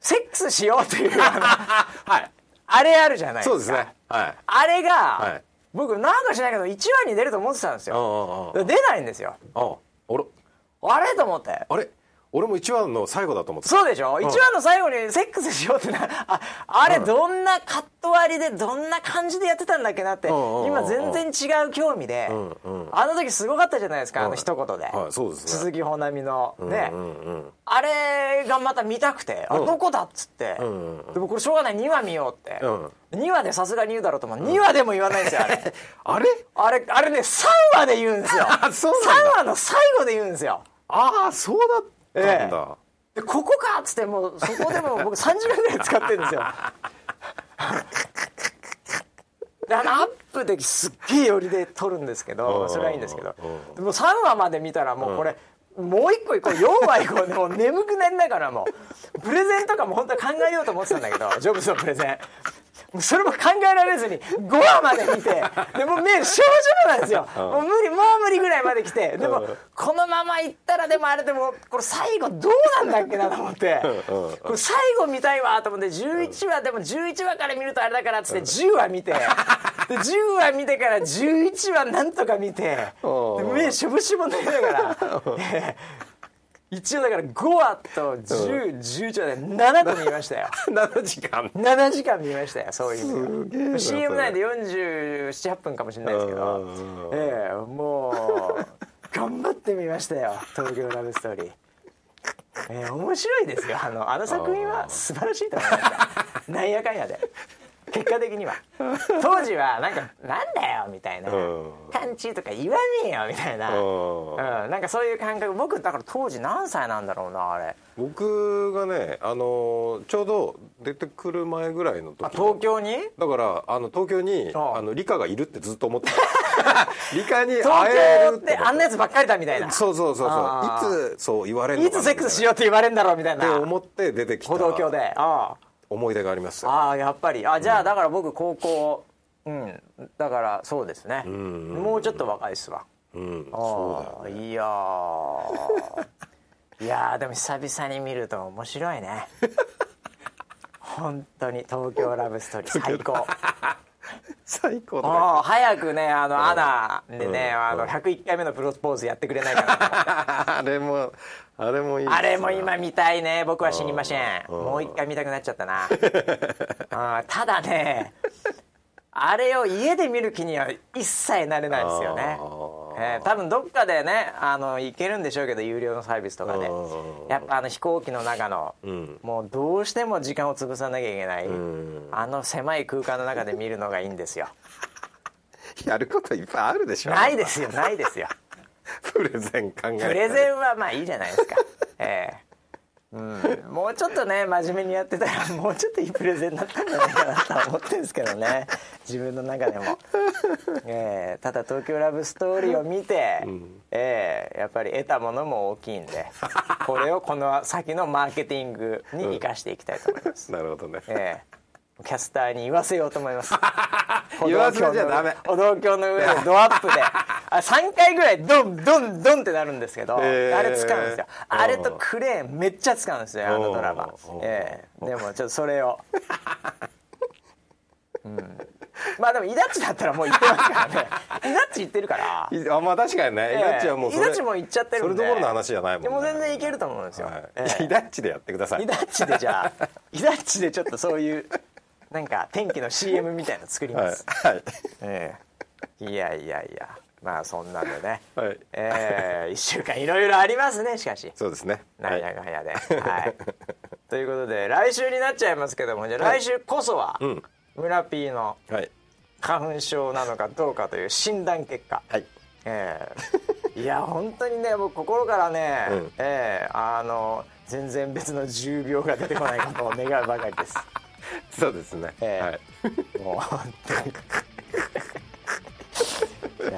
セックスしようっていう はい。あれあるじゃないですか。そうですね。はい。あれが、はい。僕なんかしないけど1話に出ると思ってたんですうんようんうん。出ないんですよ。あれ？と思って。あれ？俺も一話の最後だと思ってた。そうでしょ、1話の最後にセックスしようってなああれどんなカット割りでどんな感じでやってたんだっけなってうんうんうん今全然違う興味で、うんうん。あの時すごかったじゃないですか？あのはい一言で、はいそうですね。鈴木保奈美の。ね、うんうん。あれがまた見たくて、あうん。どこだっつって、んうんうん。でもこれしょうがない。2話見ようって、うん。2話でさすがに言うだろうと思う。2話でも言わないんですよ あれ。あれ？あれあれね3話で言うんですよ。あ そうなんだ。3話の最後で言うんですよ。ああそうだったんだ、でここかっつってもうそこでも 僕3時間ぐらい使ってるんですよ。であのアップですっげえ寄りで撮るんですけうん。どそれはいいんですけど。うん。でも3話まで見たらもうこれ、もう一個行こう。4話行こうでもう眠くなりながらもうプレゼンとかも本当は考えようと思ってたんだけどジョブズのプレゼンそれも考えられずに5話まで見てでもう目少々なんですよ。もう無理もう無理ぐらいまで来て。でもこのまま行ったらでもあれでもこれ最後どうなんだっけなと思って。これ最後見たいわと思って11話でも11話から見るとあれだからっつって10話見て。で10話見てから11話なんとか見て。で目しょぼしょぼになりながら。えー一応だから5話と1011話で7個見ましたよ。7時間。7時間見ましたよそういう CM 内で478分かもしれないですけど。ええもう頑張ってみましたよ「東京ラブストーリー」ええ面白いですよ。あのあの作品は素晴らしいと思いました なんやかんやで結果的には。当時はなんか「なんだよ」みたいな。うん「勘違いとか言わねえよ」みたいな。うん。うん。なんかそういう感覚。僕だから当時何歳なんだろうなあれ。僕がねあのちょうど出てくる前ぐらいの時あ東京に？だからあの東京にあの理科がいるってずっと思ってた。理科に東会えるっててあんなやつばっかりだみたいな。そうそうそうあそう。いつそう言われるのいつセックスしようって言われんだろうみたいってな思って出てきた。歩道橋で。あ思い出があります。あああやっぱり。あじゃあだから僕高校うん。だからそうですね。ん。もうちょっと若いっすわ。うん。あそうだよあいやー。いやーでも久々に見ると面白いね。本当に。東京ラブストーリー。最高。最高だね早くねあのアナでねあの101回目のプロポーズやってくれないかなと あれもあれもいいあれも今見たいね。僕は死にません。うん。もう一回見たくなっちゃったな。あーただねあれを家で見る気には一切なれないですよね。えー多分どっかでねあの行けるんでしょうけど有料のサービスとかでうん。やっぱあの飛行機の中の、ん。もうどうしても時間を潰さなきゃいけない、ん。あの狭い空間の中で見るのがいいんですよ。やることいっぱいあるでしょ。ないですよないですよ プレゼン考えプレゼンはまあいいじゃないですか。ええ。うん、もうちょっとね真面目にやってたら もうちょっといいプレゼンになったんじゃないかなとは思ってるんですけどね。自分の中でも、ええ。ただ「東京ラブストーリー」を見て、ええ。やっぱり得たものも大きいんでこれをこの先のマーケティングに生かしていきたいと思います、なるほどね。ええ。キャスターに言わせようと思います。言わせちゃダメ。歩道橋の上でドアップであ3回ぐらいドンドンドンってなるんですけど、えー。あれ使うんですよ。あれとクレーンめっちゃ使うんですよあのドラマ。ええ。でもちょっとそれを。うん。まあでもイダッチだったらもう言ってますからね。イダッチ言ってるから。いあまあ確かにね、イダッチはもうそれイダッチも言っちゃってるんで。それどころの話じゃないもんね。でも全然いけると思うんですよ、はい。ええ。イダッチでやってください。イダッチでじゃあ イダッチでちょっとそういうなんか天気の CM みたいなの作りはい。ます、はい。ええ。いやいやいやまあそんなんでね、はい。ええ1週間いろいろありますねしかし。そうですね。なんやかんやで、はい、ということで来週になっちゃいますけどもじゃあ来週こそは、うん。村 P のはい。花粉症なのかどうかという診断結果。はい。ええいや本当にね僕心からね、うん。ええあの全然別の重病が出てこないことを願うばかりです。そうですね、ええはい。もう本当に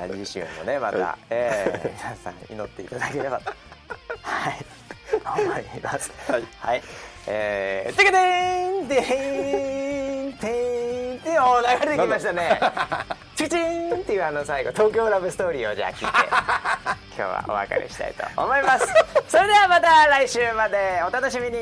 次週もねまた、ええ皆さん祈っていただければと。はい。思います。はい。はい。えー、てけてーんてーんてーんてーんおー流れてきましたね。チキチーンっていうあの最後東京ラブストーリーをじゃあ聞いて今日はお別れしたいと思います。それではまた来週まで。お楽しみに